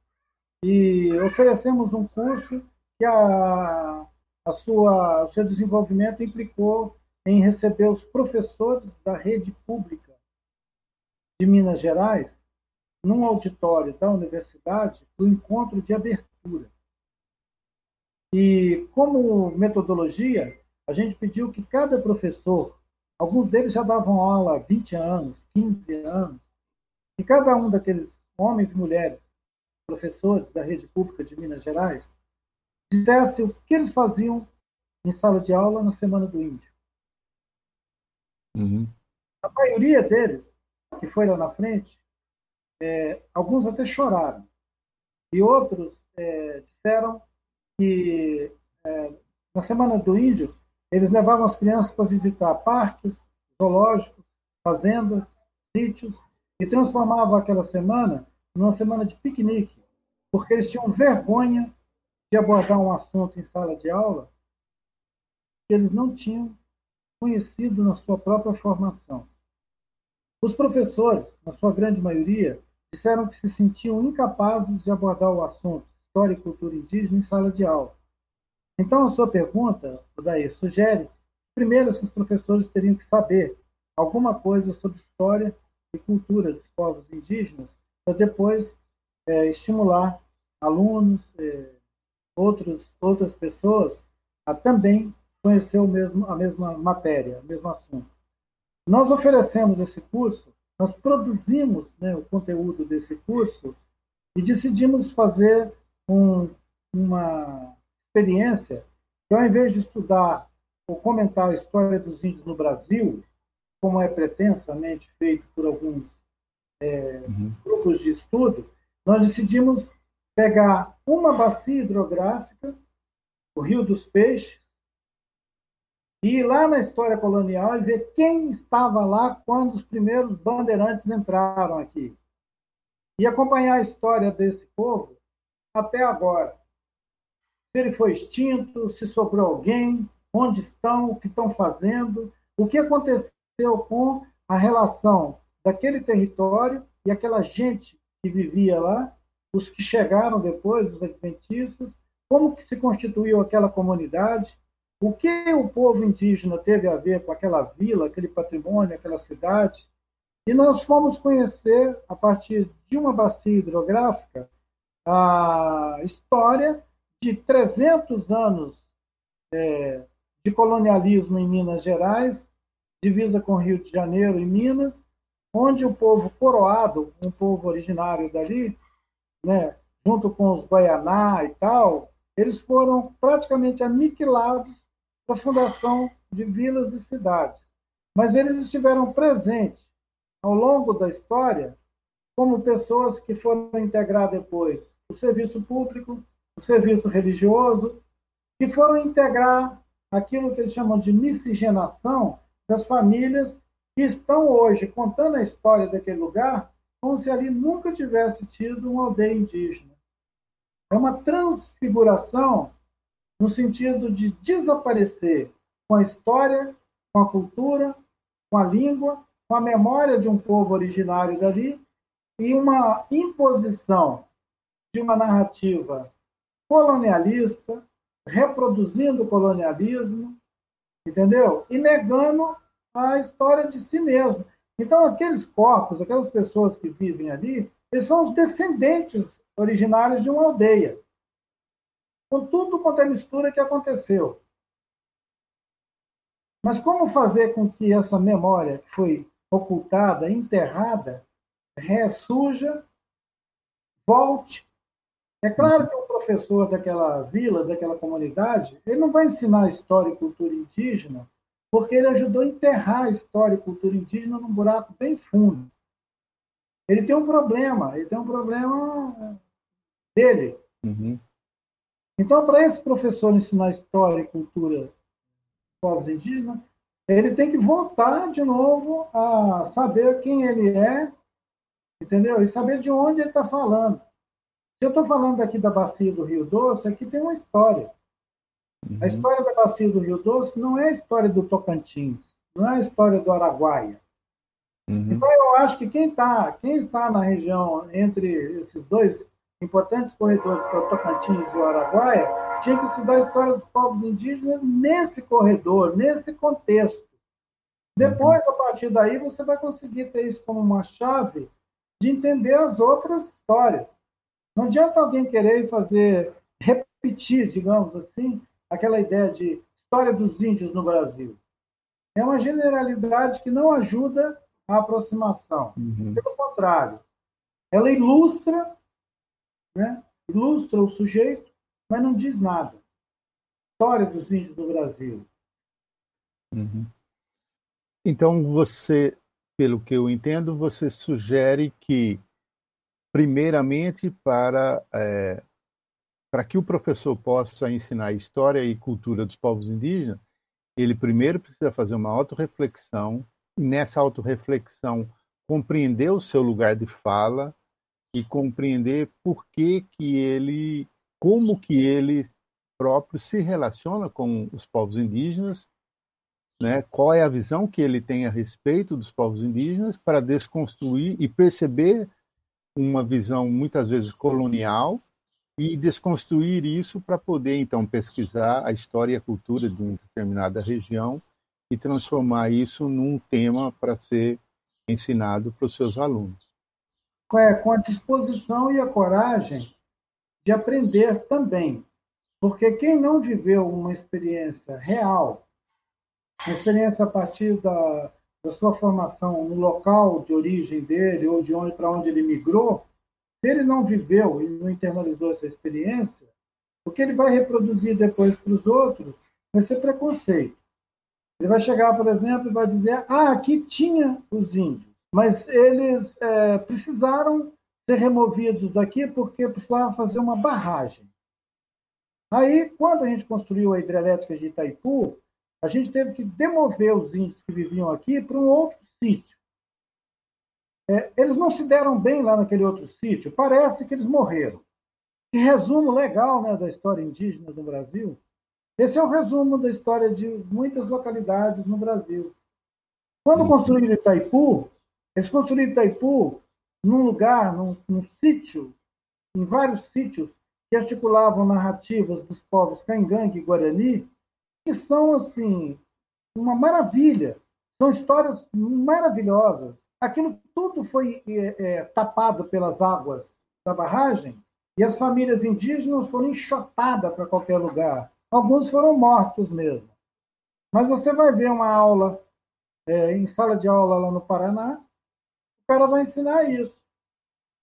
e oferecemos um curso que a, a sua, o seu desenvolvimento implicou em receber os professores da rede pública de Minas Gerais num auditório da universidade para o encontro de abertura. E como metodologia, a gente pediu que cada professor, alguns deles já davam aula há 20 anos, 15 anos, e cada um daqueles homens e mulheres, professores da rede pública de Minas Gerais, dissesse o que eles faziam em sala de aula na Semana do Índio. Uhum. A maioria deles, que foi lá na frente, é, alguns até choraram. E outros é, disseram que é, na Semana do Índio eles levavam as crianças para visitar parques, zoológicos, fazendas, sítios, e transformavam aquela semana numa semana de piquenique, porque eles tinham vergonha de abordar um assunto em sala de aula que eles não tinham conhecido na sua própria formação. Os professores, na sua grande maioria, disseram que se sentiam incapazes de abordar o assunto história e cultura indígena em sala de aula. Então, a sua pergunta, daí, sugere que, primeiro, esses professores teriam que saber alguma coisa sobre história e cultura dos povos indígenas, para depois é, estimular alunos, é, outros, outras pessoas a também conhecer o mesmo, a mesma matéria, o mesmo assunto. Nós oferecemos esse curso, nós produzimos né, o conteúdo desse curso e decidimos fazer um, uma experiência que, ao invés de estudar ou comentar a história dos índios no Brasil, como é pretensamente feito por alguns é, uhum. grupos de estudo, nós decidimos pegar uma bacia hidrográfica, o Rio dos Peixes, e ir lá na história colonial e ver quem estava lá quando os primeiros bandeirantes entraram aqui. E acompanhar a história desse povo até agora. Se ele foi extinto, se sobrou alguém, onde estão, o que estão fazendo, o que aconteceu com a relação daquele território e aquela gente que vivia lá, os que chegaram depois, os adventistas, como que se constituiu aquela comunidade, o que o povo indígena teve a ver com aquela vila, aquele patrimônio, aquela cidade. E nós fomos conhecer, a partir de uma bacia hidrográfica, a história de 300 anos é, de colonialismo em Minas Gerais, divisa com Rio de Janeiro e Minas, onde o povo coroado, um povo originário dali, né, junto com os Guaianá e tal, eles foram praticamente aniquilados para a fundação de vilas e cidades. Mas eles estiveram presentes ao longo da história como pessoas que foram integrar depois o serviço público, o serviço religioso, que foram integrar aquilo que eles chamam de miscigenação das famílias que estão hoje contando a história daquele lugar como se ali nunca tivesse tido uma aldeia indígena. É uma transfiguração no sentido de desaparecer com a história, com a cultura, com a língua, com a memória de um povo originário dali e uma imposição de uma narrativa colonialista, reproduzindo o colonialismo, entendeu? E negando a história de si mesmo. Então, aqueles corpos, aquelas pessoas que vivem ali, eles são os descendentes originários de uma aldeia. Com tudo quanto é mistura que aconteceu. Mas como fazer com que essa memória que foi ocultada, enterrada, ressurja, volte é claro que o professor daquela vila, daquela comunidade, ele não vai ensinar história e cultura indígena, porque ele ajudou a enterrar a história e cultura indígena num buraco bem fundo. Ele tem um problema, ele tem um problema dele. Uhum. Então, para esse professor ensinar história e cultura dos povos indígenas, ele tem que voltar de novo a saber quem ele é, entendeu? E saber de onde ele está falando. Se eu estou falando aqui da bacia do Rio Doce, aqui tem uma história. Uhum. A história da bacia do Rio Doce não é a história do Tocantins, não é a história do Araguaia. Uhum. Então eu acho que quem está quem está na região entre esses dois importantes corredores, que é o Tocantins e o Araguaia, tinha que estudar a história dos povos indígenas nesse corredor, nesse contexto. Depois, uhum. a partir daí, você vai conseguir ter isso como uma chave de entender as outras histórias. Não adianta alguém querer fazer, repetir, digamos assim, aquela ideia de história dos índios no Brasil. É uma generalidade que não ajuda a aproximação. Uhum. Pelo contrário, ela ilustra, né? ilustra o sujeito, mas não diz nada. História dos índios do Brasil. Uhum. Então você, pelo que eu entendo, você sugere que primeiramente para é, para que o professor possa ensinar história e cultura dos povos indígenas, ele primeiro precisa fazer uma autorreflexão e nessa autorreflexão compreender o seu lugar de fala e compreender por que que ele como que ele próprio se relaciona com os povos indígenas, né? qual é a visão que ele tem a respeito dos povos indígenas para desconstruir e perceber uma visão muitas vezes colonial e desconstruir isso para poder então pesquisar a história e a cultura de uma determinada região e transformar isso num tema para ser ensinado para os seus alunos. É, com a disposição e a coragem de aprender também, porque quem não viveu uma experiência real, uma experiência a partir da, da sua formação no local de origem dele ou de onde para onde ele migrou, se ele não viveu e não internalizou essa experiência, o que ele vai reproduzir depois para os outros vai ser preconceito. Ele vai chegar, por exemplo, e vai dizer: ah, aqui tinha os índios, mas eles é, precisaram ser removidos daqui porque precisavam fazer uma barragem. Aí, quando a gente construiu a hidrelétrica de Itaipu, a gente teve que demover os índios que viviam aqui para um outro sítio. É, eles não se deram bem lá naquele outro sítio, parece que eles morreram. Que resumo legal né, da história indígena do Brasil. Esse é o resumo da história de muitas localidades no Brasil. Quando construíram Itaipu, eles construíram Itaipu num lugar, num, num sítio, em vários sítios que articulavam narrativas dos povos Caingangue e Guarani, que são, assim, uma maravilha. São histórias maravilhosas. Aquilo tudo foi é, é, tapado pelas águas da barragem e as famílias indígenas foram enxotadas para qualquer lugar. Alguns foram mortos mesmo. Mas você vai ver uma aula é, em sala de aula lá no Paraná, o cara vai ensinar isso.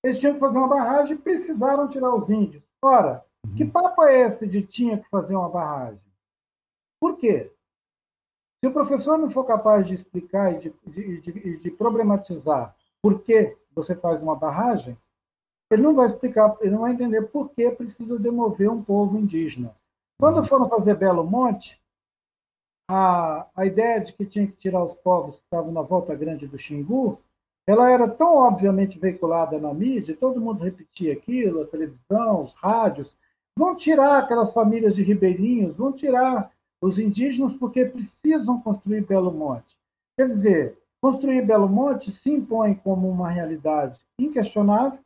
Eles tinham que fazer uma barragem e precisaram tirar os índios. Ora, que uhum. papo é esse de tinha que fazer uma barragem? Por quê? Se o professor não for capaz de explicar e de, de, de, de problematizar por que você faz uma barragem, ele não vai explicar, ele não vai entender por que precisa demover um povo indígena. Quando foram fazer Belo Monte, a, a ideia de que tinha que tirar os povos que estavam na volta grande do Xingu, ela era tão obviamente veiculada na mídia, todo mundo repetia aquilo, a televisão, os rádios, vão tirar aquelas famílias de ribeirinhos, vão tirar os indígenas porque precisam construir Belo Monte. Quer dizer, construir Belo Monte se impõe como uma realidade inquestionável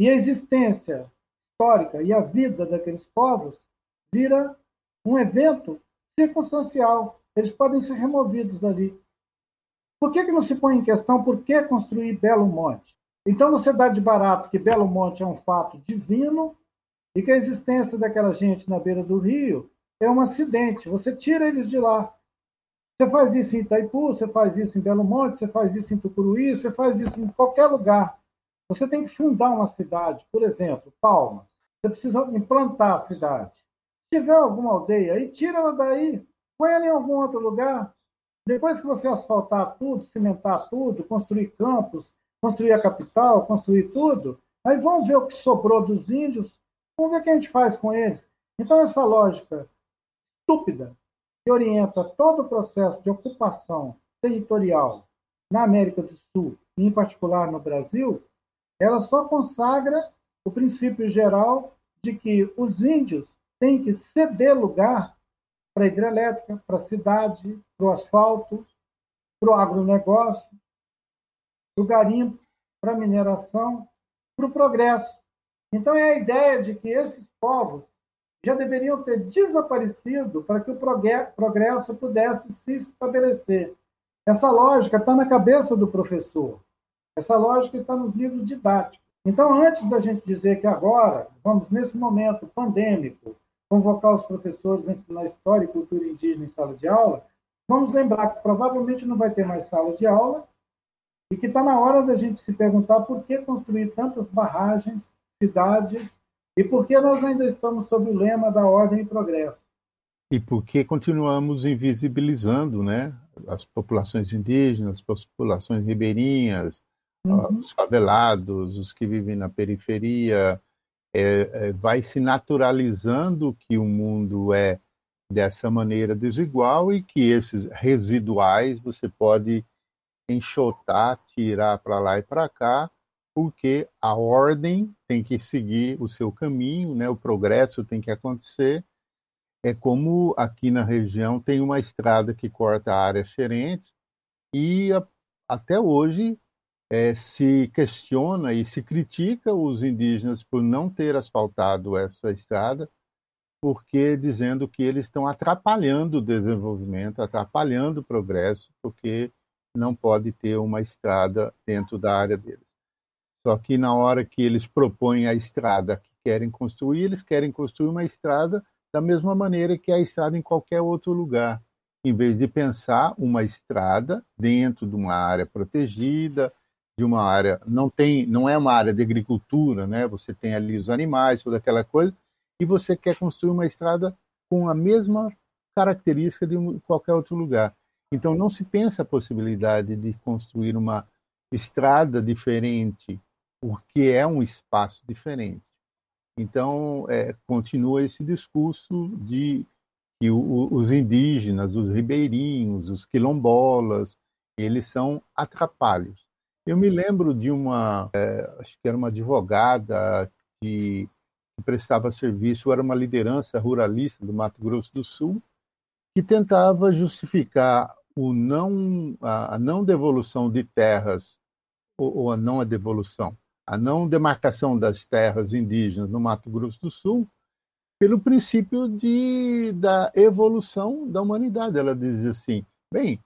e a existência histórica e a vida daqueles povos vira um evento circunstancial. Eles podem ser removidos dali. Por que, que não se põe em questão por que construir Belo Monte? Então você dá de barato que Belo Monte é um fato divino e que a existência daquela gente na beira do rio é um acidente. Você tira eles de lá. Você faz isso em Itaipu, você faz isso em Belo Monte, você faz isso em Tucuruí, você faz isso em qualquer lugar. Você tem que fundar uma cidade, por exemplo, Palmas. Você precisa implantar a cidade. Se tiver alguma aldeia aí, tira ela daí, põe ela em algum outro lugar. Depois que você asfaltar tudo, cimentar tudo, construir campos, construir a capital, construir tudo, aí vamos ver o que sobrou dos índios, vamos ver o que a gente faz com eles. Então, essa lógica estúpida que orienta todo o processo de ocupação territorial na América do Sul, e em particular no Brasil, ela só consagra o princípio geral de que os índios têm que ceder lugar para a hidrelétrica, para a cidade, para o asfalto, para o agronegócio, para o garimpo, para a mineração, para o progresso. Então é a ideia de que esses povos já deveriam ter desaparecido para que o progresso pudesse se estabelecer. Essa lógica está na cabeça do professor. Essa lógica está nos livros didáticos. Então, antes da gente dizer que agora, vamos, nesse momento pandêmico, convocar os professores a ensinar história e cultura indígena em sala de aula, vamos lembrar que provavelmente não vai ter mais sala de aula e que está na hora da gente se perguntar por que construir tantas barragens, cidades e por que nós ainda estamos sob o lema da ordem e progresso? E por que continuamos invisibilizando né, as populações indígenas, as populações ribeirinhas, uhum. os favelados, os que vivem na periferia? É, é, vai se naturalizando que o mundo é dessa maneira desigual e que esses residuais você pode enxotar, tirar para lá e para cá porque a ordem tem que seguir o seu caminho, né? o progresso tem que acontecer. É como aqui na região tem uma estrada que corta a área xerente e a, até hoje é, se questiona e se critica os indígenas por não ter asfaltado essa estrada, porque dizendo que eles estão atrapalhando o desenvolvimento, atrapalhando o progresso, porque não pode ter uma estrada dentro da área deles. Só que na hora que eles propõem a estrada que querem construir, eles querem construir uma estrada da mesma maneira que a estrada em qualquer outro lugar, em vez de pensar uma estrada dentro de uma área protegida, de uma área não tem, não é uma área de agricultura, né? Você tem ali os animais, toda aquela coisa, e você quer construir uma estrada com a mesma característica de qualquer outro lugar. Então não se pensa a possibilidade de construir uma estrada diferente, porque é um espaço diferente. Então é, continua esse discurso de que o, os indígenas, os ribeirinhos, os quilombolas, eles são atrapalhos. Eu me lembro de uma, é, acho que era uma advogada que, que prestava serviço, era uma liderança ruralista do Mato Grosso do Sul, que tentava justificar o não, a, não devolução de terras, ou, ou a não a devolução, a não demarcação das terras indígenas no Mato Grosso do Sul, pelo princípio de, da evolução da humanidade. Ela dizia assim: bem,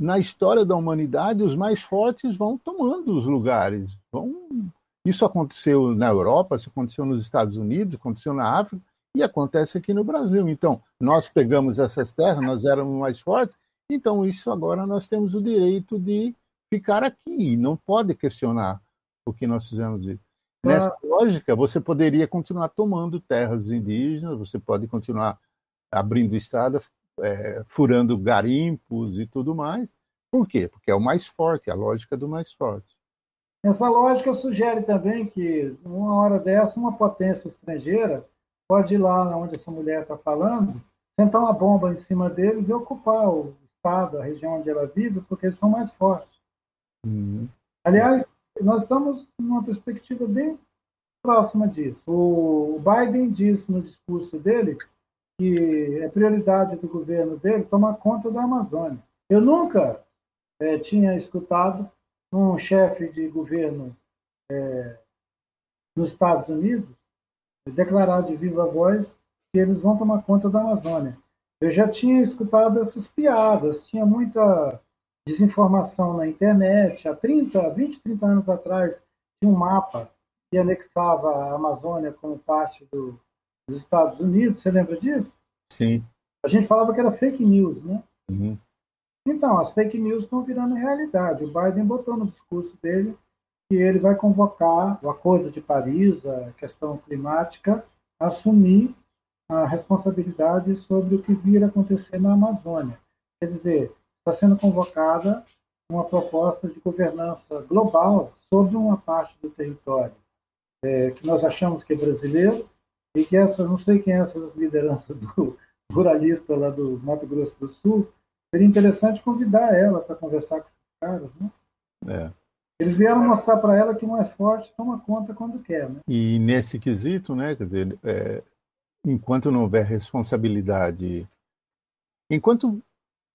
na história da humanidade, os mais fortes vão tomando os lugares. Vão... Isso aconteceu na Europa, isso aconteceu nos Estados Unidos, aconteceu na África e acontece aqui no Brasil. Então, nós pegamos essas terras, nós éramos mais fortes, então isso agora nós temos o direito de ficar aqui, não pode questionar o que nós fizemos. Nessa ah. lógica, você poderia continuar tomando terras indígenas, você pode continuar abrindo estrada, é, furando garimpos e tudo mais. Por quê? Porque é o mais forte, a lógica do mais forte. Essa lógica sugere também que, uma hora dessa, uma potência estrangeira pode ir lá onde essa mulher está falando, sentar uma bomba em cima deles e ocupar o estado, a região onde ela vive, porque eles são mais fortes. Uhum. Aliás, nós estamos numa perspectiva bem próxima disso. O Biden disse no discurso dele que é prioridade do governo dele tomar conta da Amazônia. Eu nunca é, tinha escutado um chefe de governo é, nos Estados Unidos declarar de viva voz que eles vão tomar conta da Amazônia. Eu já tinha escutado essas piadas, tinha muita desinformação na internet. Há 30, 20, 30 anos atrás, tinha um mapa que anexava a Amazônia como parte do, dos Estados Unidos. Você lembra disso? Sim. A gente falava que era fake news, né? Uhum. Então, as fake news estão virando realidade. O Biden botou no discurso dele que ele vai convocar o Acordo de Paris, a questão climática, a assumir a responsabilidade sobre o que vir a acontecer na Amazônia. Quer dizer, está sendo convocada uma proposta de governança global sobre uma parte do território é, que nós achamos que é brasileiro e que essa, não sei quem é essa liderança do ruralista lá do Mato Grosso do Sul, seria interessante convidar ela para conversar com esses caras, né? É. Eles vieram mostrar para ela que o mais forte toma conta quando quer, né? E nesse quesito, né, quer dizer, é, enquanto não houver responsabilidade, enquanto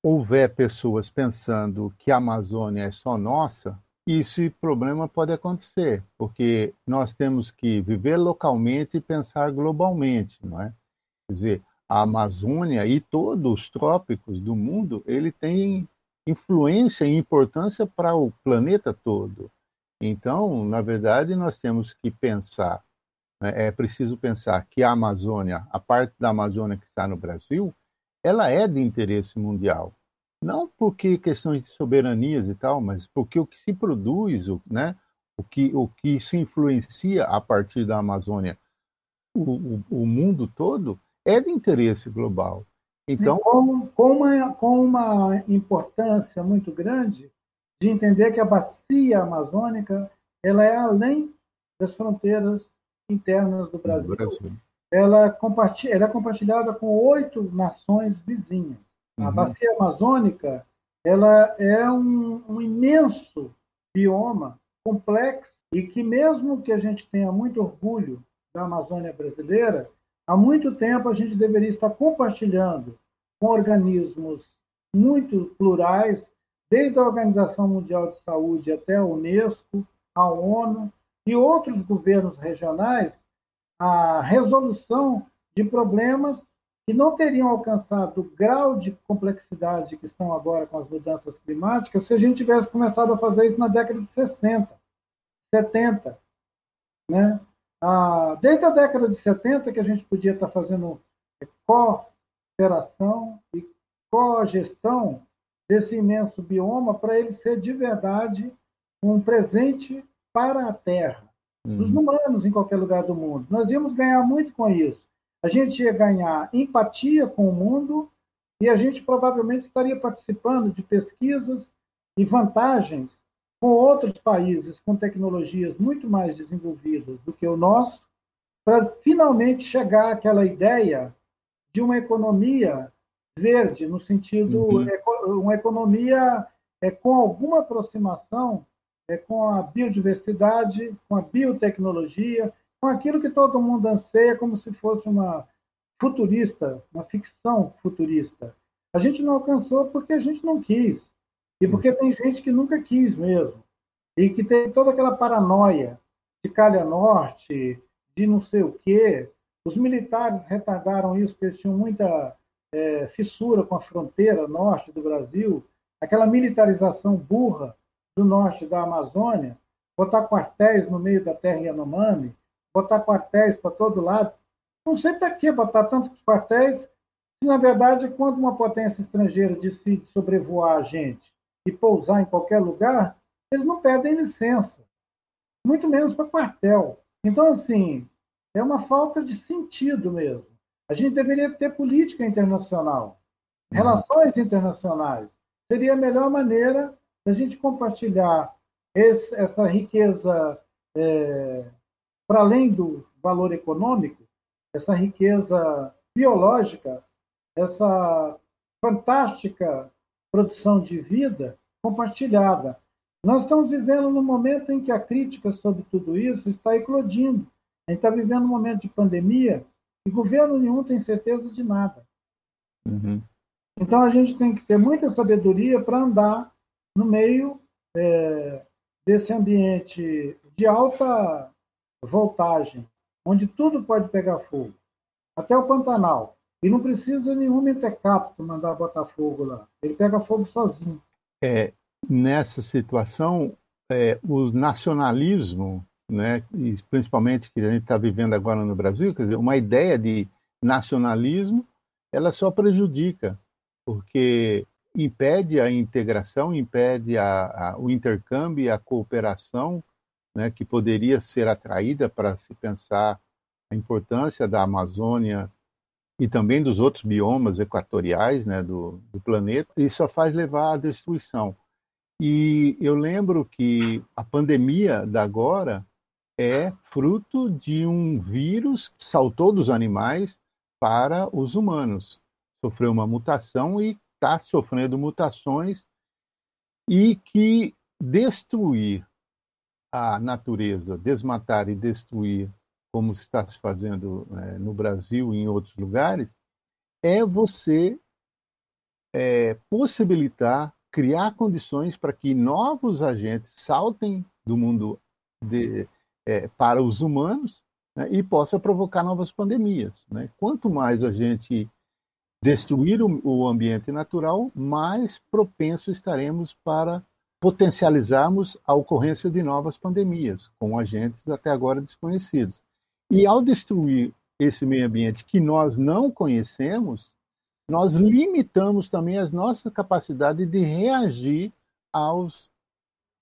houver pessoas pensando que a Amazônia é só nossa, esse problema pode acontecer, porque nós temos que viver localmente e pensar globalmente, não é? Quer dizer, a Amazônia e todos os trópicos do mundo, ele tem influência e importância para o planeta todo. Então, na verdade, nós temos que pensar, né, é preciso pensar que a Amazônia, a parte da Amazônia que está no Brasil, ela é de interesse mundial. Não porque questões de soberanias e tal, mas porque o que se produz, né, o, que, o que se influencia a partir da Amazônia, o, o, o mundo todo, é de interesse global. Então, com, com, uma, com uma importância muito grande de entender que a bacia amazônica ela é além das fronteiras internas do Brasil. Brasil. Ela, é compartilhada com oito nações vizinhas. Uhum. A bacia amazônica ela é um, um imenso bioma complexo e que mesmo que a gente tenha muito orgulho da Amazônia brasileira, há muito tempo a gente deveria estar compartilhando com organismos muito plurais, desde a Organização Mundial de Saúde até a Unesco, a ONU e outros governos regionais, a resolução de problemas que não teriam alcançado o grau de complexidade que estão agora com as mudanças climáticas se a gente tivesse começado a fazer isso na década de 60, 70. Né? Ah, desde a década de 70 que a gente podia estar fazendo cooperação e cogestão desse imenso bioma para ele ser de verdade um presente para a Terra. Dos humanos em qualquer lugar do mundo. Nós íamos ganhar muito com isso. A gente ia ganhar empatia com o mundo e a gente provavelmente estaria participando de pesquisas e vantagens com outros países com tecnologias muito mais desenvolvidas do que o nosso, para finalmente chegar àquela ideia de uma economia verde, no sentido uhum. uma economia é, com alguma aproximação é, com a biodiversidade, com a biotecnologia, com aquilo que todo mundo anseia como se fosse uma futurista, uma ficção futurista. A gente não alcançou porque a gente não quis. E porque tem gente que nunca quis mesmo. E que tem toda aquela paranoia de calha norte, de não sei o quê. Os militares retardaram isso, porque eles tinham muita é, fissura com a fronteira norte do Brasil. Aquela militarização burra do norte da Amazônia, botar quartéis no meio da terra Yanomami, botar quartéis para todo lado. Não sei para que botar tantos quartéis, se na verdade, quando uma potência estrangeira decide sobrevoar a gente e pousar em qualquer lugar, eles não pedem licença, muito menos para quartel. Então, assim, é uma falta de sentido mesmo. A gente deveria ter política internacional, uhum. relações internacionais. Seria a melhor maneira da gente compartilhar esse, essa riqueza é, para além do valor econômico, essa riqueza biológica, essa fantástica produção de vida compartilhada. Nós estamos vivendo num momento em que a crítica sobre tudo isso está eclodindo. A gente está vivendo um momento de pandemia e governo nenhum tem certeza de nada. Uhum. Então a gente tem que ter muita sabedoria para andar no meio é, desse ambiente de alta voltagem, onde tudo pode pegar fogo, até o Pantanal. E não precisa nenhum mentecapto mandar botar fogo lá. Ele pega fogo sozinho. É, nessa situação, é, o nacionalismo, né, e principalmente que a gente está vivendo agora no Brasil, quer dizer, uma ideia de nacionalismo, ela só prejudica, porque impede a integração, impede a, a, o intercâmbio e a cooperação né, que poderia ser atraída para se pensar a importância da Amazônia e também dos outros biomas equatoriais né, do, do planeta, e só faz levar à destruição. E eu lembro que a pandemia da agora é fruto de um vírus que saltou dos animais para os humanos. Sofreu uma mutação e está sofrendo mutações e que destruir a natureza, desmatar e destruir, como está se fazendo é, no Brasil e em outros lugares, é você é, possibilitar, criar condições para que novos agentes saltem do mundo de, é, para os humanos né, e possa provocar novas pandemias. Né? Quanto mais a gente destruir o, ambiente natural, mais propenso estaremos para potencializarmos a ocorrência de novas pandemias, com agentes até agora desconhecidos. E ao destruir esse meio ambiente que nós não conhecemos, nós limitamos também as nossas capacidades de reagir aos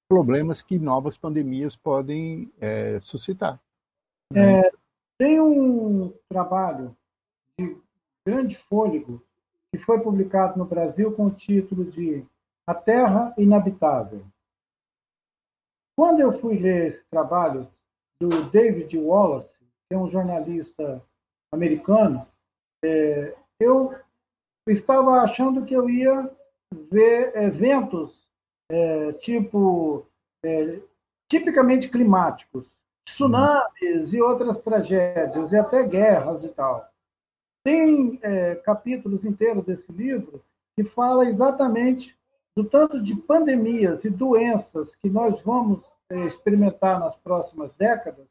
problemas que novas pandemias podem é, suscitar. É, tem um trabalho de grande fôlego que foi publicado no Brasil com o título de a Terra Inabitável. Quando eu fui ler esse trabalho do David Wallace, que é um jornalista americano, é, eu estava achando que eu ia ver eventos é, tipo é, tipicamente climáticos, tsunamis e outras tragédias, e até guerras e tal. Tem é, capítulos inteiros desse livro que fala exatamente do tanto de pandemias e doenças que nós vamos é, experimentar nas próximas décadas,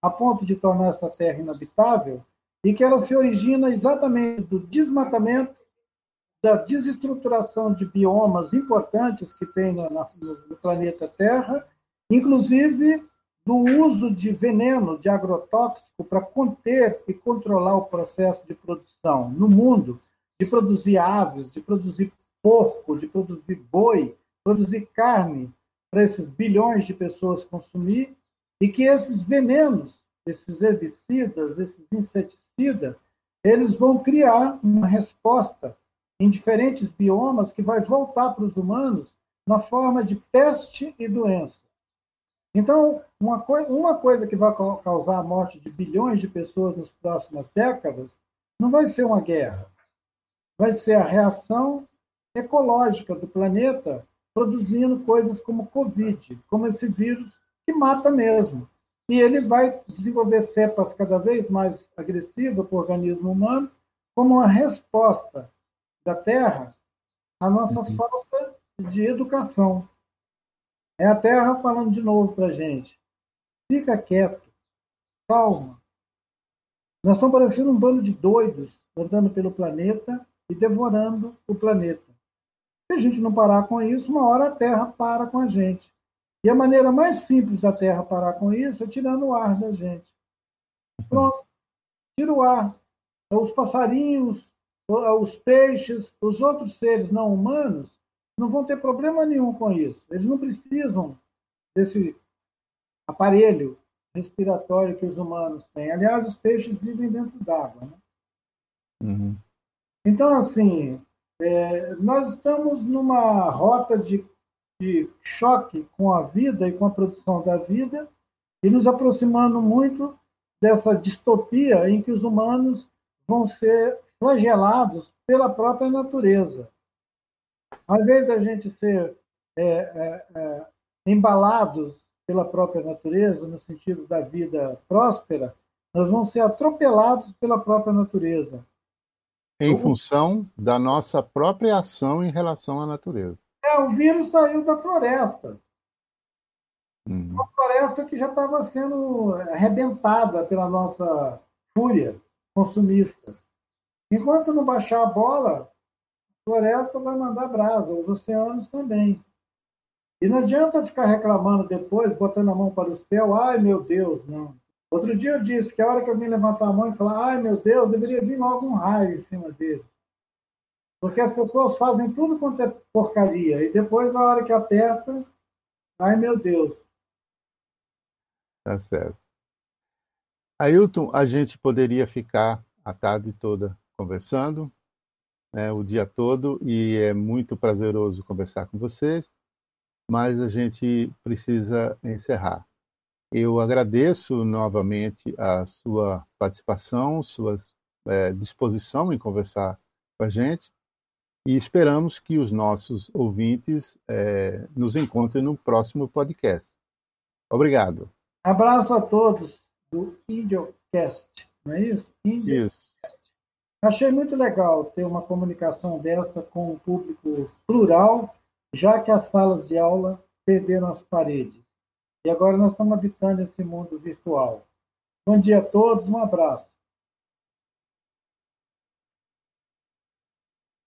a ponto de tornar essa terra inabitável, e que ela se origina exatamente do desmatamento, da desestruturação de biomas importantes que tem no, no planeta Terra, inclusive do uso de veneno, de agrotóxico, para conter e controlar o processo de produção no mundo, de produzir aves, de produzir porco, de produzir boi, produzir carne para esses bilhões de pessoas consumir, e que esses venenos, esses herbicidas, esses inseticidas, eles vão criar uma resposta em diferentes biomas que vai voltar para os humanos na forma de peste e doença. Então, uma, coi uma coisa que vai causar a morte de bilhões de pessoas nas próximas décadas não vai ser uma guerra, vai ser a reação ecológica do planeta produzindo coisas como Covid, como esse vírus que mata mesmo. E ele vai desenvolver cepas cada vez mais agressivas para o organismo humano, como uma resposta da Terra à nossa uhum. falta de educação. É a Terra falando de novo para a gente. Fica quieto, calma. Nós estamos parecendo um bando de doidos andando pelo planeta e devorando o planeta. Se a gente não parar com isso, uma hora a Terra para com a gente. E a maneira mais simples da Terra parar com isso é tirando o ar da gente. Pronto. Tira o ar. Os passarinhos, os peixes, os outros seres não humanos não vão ter problema nenhum com isso. Eles não precisam desse aparelho respiratório que os humanos têm. Aliás, os peixes vivem dentro d'água. Né? Uhum. Então, assim, é, nós estamos numa rota de, de choque com a vida e com a produção da vida e nos aproximando muito dessa distopia em que os humanos vão ser flagelados pela própria natureza. Ao invés da gente ser é, é, é, embalados pela própria natureza, no sentido da vida próspera, nós vamos ser atropelados pela própria natureza. Em função da nossa própria ação em relação à natureza. É, o vírus saiu da floresta. Uhum. Uma floresta que já estava sendo arrebentada pela nossa fúria consumista. Enquanto não baixar a bola, floresta vai mandar brasa, os oceanos também. E não adianta ficar reclamando depois, botando a mão para o céu, ai meu Deus, não. Outro dia eu disse que a hora que alguém levantar a mão e falar, ai meu Deus, deveria vir logo um raio em cima dele. Porque as pessoas fazem tudo quanto é porcaria, e depois, a hora que aperta, ai meu Deus. Tá certo. Ailton, a gente poderia ficar a tarde toda conversando, né, o dia todo e é muito prazeroso conversar com vocês, mas a gente precisa encerrar. Eu agradeço novamente a sua participação, sua é, disposição em conversar com a gente e esperamos que os nossos ouvintes é, nos encontrem no próximo podcast. Obrigado. Abraço a todos do Indiocast, não é isso? Isso. Achei muito legal ter uma comunicação dessa com um público plural, já que as salas de aula perderam as paredes. E agora nós estamos habitando esse mundo virtual. Bom dia a todos, um abraço.